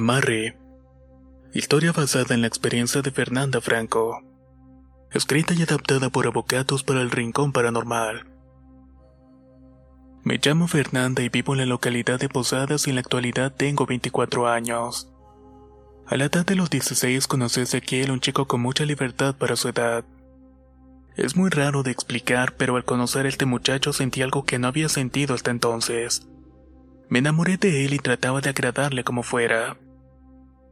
Amarre. Historia basada en la experiencia de Fernanda Franco. Escrita y adaptada por Avocados para el Rincón Paranormal. Me llamo Fernanda y vivo en la localidad de Posadas y en la actualidad tengo 24 años. A la edad de los 16 conocí a Ezequiel, un chico con mucha libertad para su edad. Es muy raro de explicar, pero al conocer a este muchacho sentí algo que no había sentido hasta entonces. Me enamoré de él y trataba de agradarle como fuera.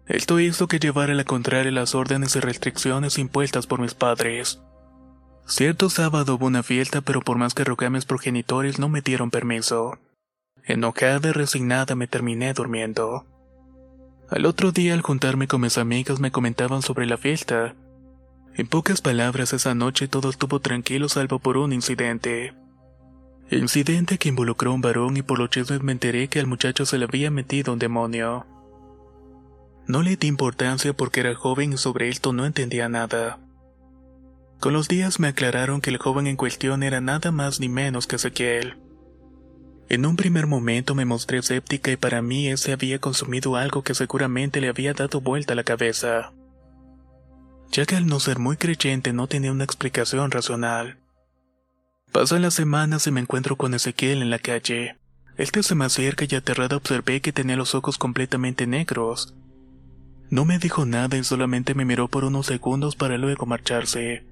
Esto hizo que llevara la contraria las órdenes y restricciones impuestas por mis padres. Cierto sábado hubo una fiesta, pero por más que rogué a mis progenitores no me dieron permiso. Enojada y resignada me terminé durmiendo. Al otro día, al juntarme con mis amigas, me comentaban sobre la fiesta. En pocas palabras, esa noche todo estuvo tranquilo salvo por un incidente. Incidente que involucró a un varón y por los chismes me enteré que al muchacho se le había metido un demonio. No le di importancia porque era joven y sobre esto no entendía nada. Con los días me aclararon que el joven en cuestión era nada más ni menos que Ezequiel. En un primer momento me mostré escéptica y para mí ese había consumido algo que seguramente le había dado vuelta a la cabeza. Ya que al no ser muy creyente no tenía una explicación racional. Pasan las semanas y me encuentro con Ezequiel en la calle. Este se me acerca y aterrada observé que tenía los ojos completamente negros. No me dijo nada y solamente me miró por unos segundos para luego marcharse.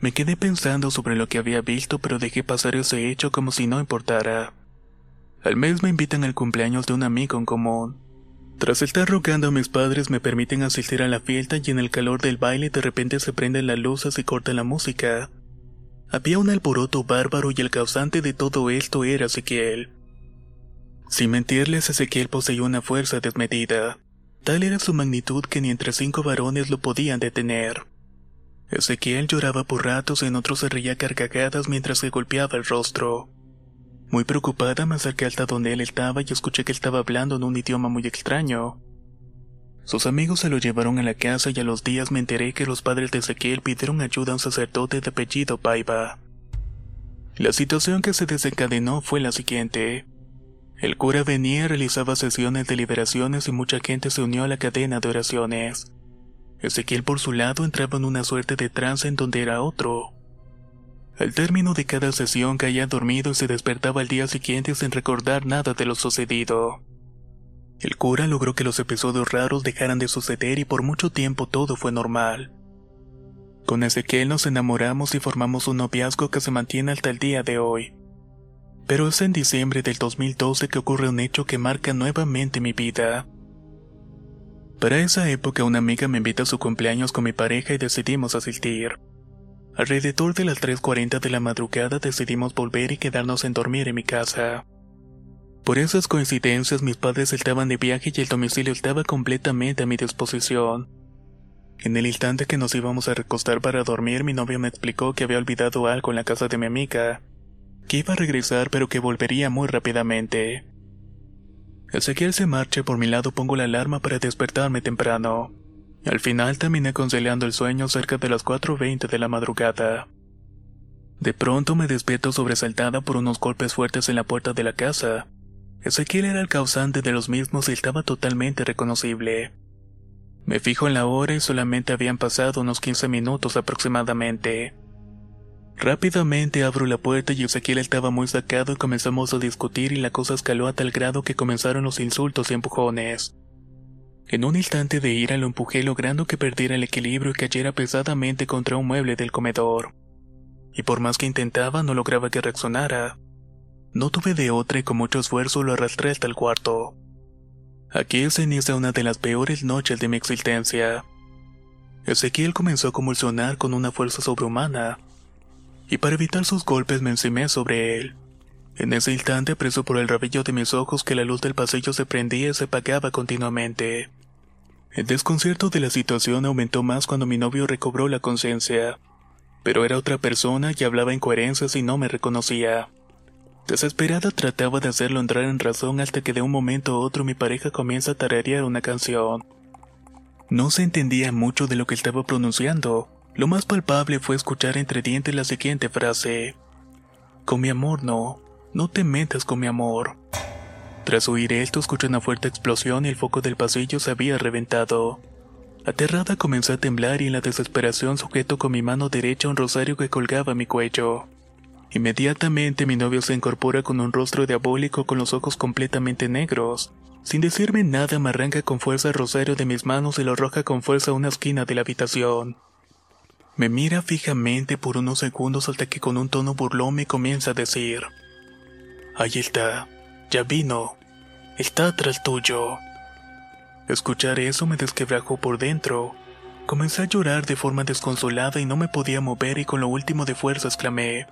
Me quedé pensando sobre lo que había visto, pero dejé pasar ese hecho como si no importara. Al mes me invitan al cumpleaños de un amigo en común. Tras estar rogando a mis padres me permiten asistir a la fiesta y en el calor del baile de repente se prenden las luces y corta la música. Había un alboroto bárbaro y el causante de todo esto era Ezequiel. Sin mentirles, Ezequiel poseía una fuerza desmedida. Tal era su magnitud que ni entre cinco varones lo podían detener. Ezequiel lloraba por ratos en otros se reía carcajadas mientras se golpeaba el rostro. Muy preocupada me acerqué hasta donde él estaba y escuché que estaba hablando en un idioma muy extraño. Sus amigos se lo llevaron a la casa y a los días me enteré que los padres de Ezequiel pidieron ayuda a un sacerdote de apellido Paiva. La situación que se desencadenó fue la siguiente. El cura venía, realizaba sesiones de liberaciones y mucha gente se unió a la cadena de oraciones. Ezequiel por su lado entraba en una suerte de trance en donde era otro. Al término de cada sesión caía dormido y se despertaba al día siguiente sin recordar nada de lo sucedido. El cura logró que los episodios raros dejaran de suceder y por mucho tiempo todo fue normal. Con Ezequiel nos enamoramos y formamos un noviazgo que se mantiene hasta el día de hoy. Pero es en diciembre del 2012 que ocurre un hecho que marca nuevamente mi vida. Para esa época una amiga me invita a su cumpleaños con mi pareja y decidimos asistir. Alrededor de las 3.40 de la madrugada decidimos volver y quedarnos en dormir en mi casa. Por esas coincidencias mis padres estaban de viaje y el domicilio estaba completamente a mi disposición. En el instante que nos íbamos a recostar para dormir mi novio me explicó que había olvidado algo en la casa de mi amiga iba a regresar pero que volvería muy rápidamente. Ezequiel se marcha por mi lado pongo la alarma para despertarme temprano. Al final terminé conciliando el sueño cerca de las 4.20 de la madrugada. De pronto me despierto sobresaltada por unos golpes fuertes en la puerta de la casa. Ezequiel era el causante de los mismos y estaba totalmente reconocible. Me fijo en la hora y solamente habían pasado unos 15 minutos aproximadamente. Rápidamente abro la puerta y Ezequiel estaba muy sacado y comenzamos a discutir y la cosa escaló a tal grado que comenzaron los insultos y empujones. En un instante de ira lo empujé logrando que perdiera el equilibrio y cayera pesadamente contra un mueble del comedor. Y por más que intentaba no lograba que reaccionara. No tuve de otra y con mucho esfuerzo lo arrastré hasta el cuarto. Aquí se inicia una de las peores noches de mi existencia. Ezequiel comenzó a convulsionar con una fuerza sobrehumana, y para evitar sus golpes me encimé sobre él. En ese instante preso por el rabillo de mis ojos que la luz del pasillo se prendía y se apagaba continuamente. El desconcierto de la situación aumentó más cuando mi novio recobró la conciencia, pero era otra persona y hablaba incoherencias y no me reconocía. Desesperada trataba de hacerlo entrar en razón hasta que de un momento a otro mi pareja comienza a tararear una canción. No se entendía mucho de lo que estaba pronunciando. Lo más palpable fue escuchar entre dientes la siguiente frase. Con mi amor no, no te metas con mi amor. Tras oír esto escuché una fuerte explosión y el foco del pasillo se había reventado. Aterrada comencé a temblar y en la desesperación sujeto con mi mano derecha un rosario que colgaba a mi cuello. Inmediatamente mi novio se incorpora con un rostro diabólico con los ojos completamente negros. Sin decirme nada me arranca con fuerza el rosario de mis manos y lo arroja con fuerza a una esquina de la habitación. Me mira fijamente por unos segundos hasta que con un tono burlón me comienza a decir, Ahí está, ya vino, está atrás tuyo. Escuchar eso me desquebrajó por dentro. Comencé a llorar de forma desconsolada y no me podía mover y con lo último de fuerza exclamé,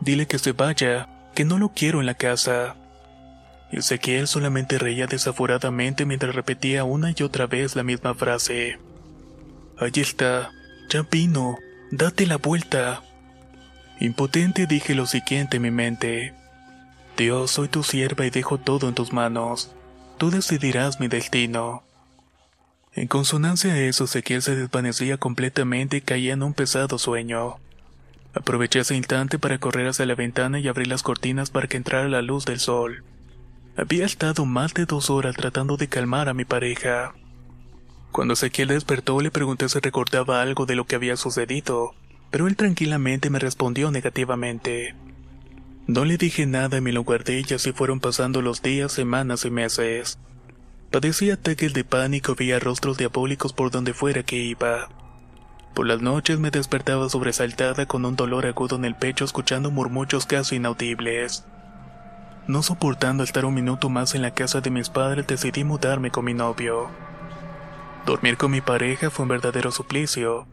Dile que se vaya, que no lo quiero en la casa. Ezequiel solamente reía desaforadamente mientras repetía una y otra vez la misma frase. Allí está, ya vino, date la vuelta. Impotente dije lo siguiente en mi mente. Dios, soy tu sierva y dejo todo en tus manos. Tú decidirás mi destino. En consonancia a eso, Ezequiel se desvanecía completamente y caía en un pesado sueño. Aproveché ese instante para correr hacia la ventana y abrir las cortinas para que entrara la luz del sol. Había estado más de dos horas tratando de calmar a mi pareja. Cuando Ezequiel despertó le pregunté si recordaba algo de lo que había sucedido, pero él tranquilamente me respondió negativamente. No le dije nada y me lo guardé y así fueron pasando los días, semanas y meses. Padecía ataques de pánico, veía rostros diabólicos por donde fuera que iba. Por las noches me despertaba sobresaltada con un dolor agudo en el pecho escuchando murmullos casi inaudibles. No soportando estar un minuto más en la casa de mis padres decidí mudarme con mi novio. Dormir con mi pareja fue un verdadero suplicio.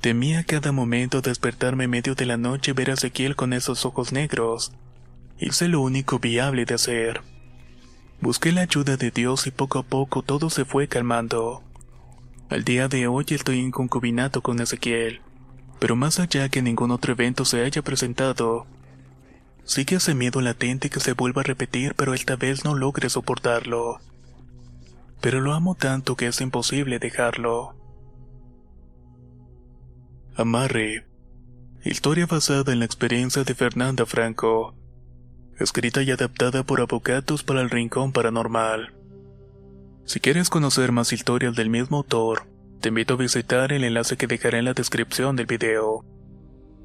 Temía cada momento despertarme en medio de la noche y ver a Ezequiel con esos ojos negros. Hice lo único viable de hacer. Busqué la ayuda de Dios y poco a poco todo se fue calmando. Al día de hoy estoy en concubinato con Ezequiel, pero más allá que ningún otro evento se haya presentado, sigue ese miedo latente que se vuelva a repetir pero esta vez no logre soportarlo. Pero lo amo tanto que es imposible dejarlo. Amarre. Historia basada en la experiencia de Fernanda Franco. Escrita y adaptada por Avocatos para el Rincón Paranormal. Si quieres conocer más historias del mismo autor, te invito a visitar el enlace que dejaré en la descripción del video.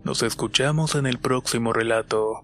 Nos escuchamos en el próximo relato.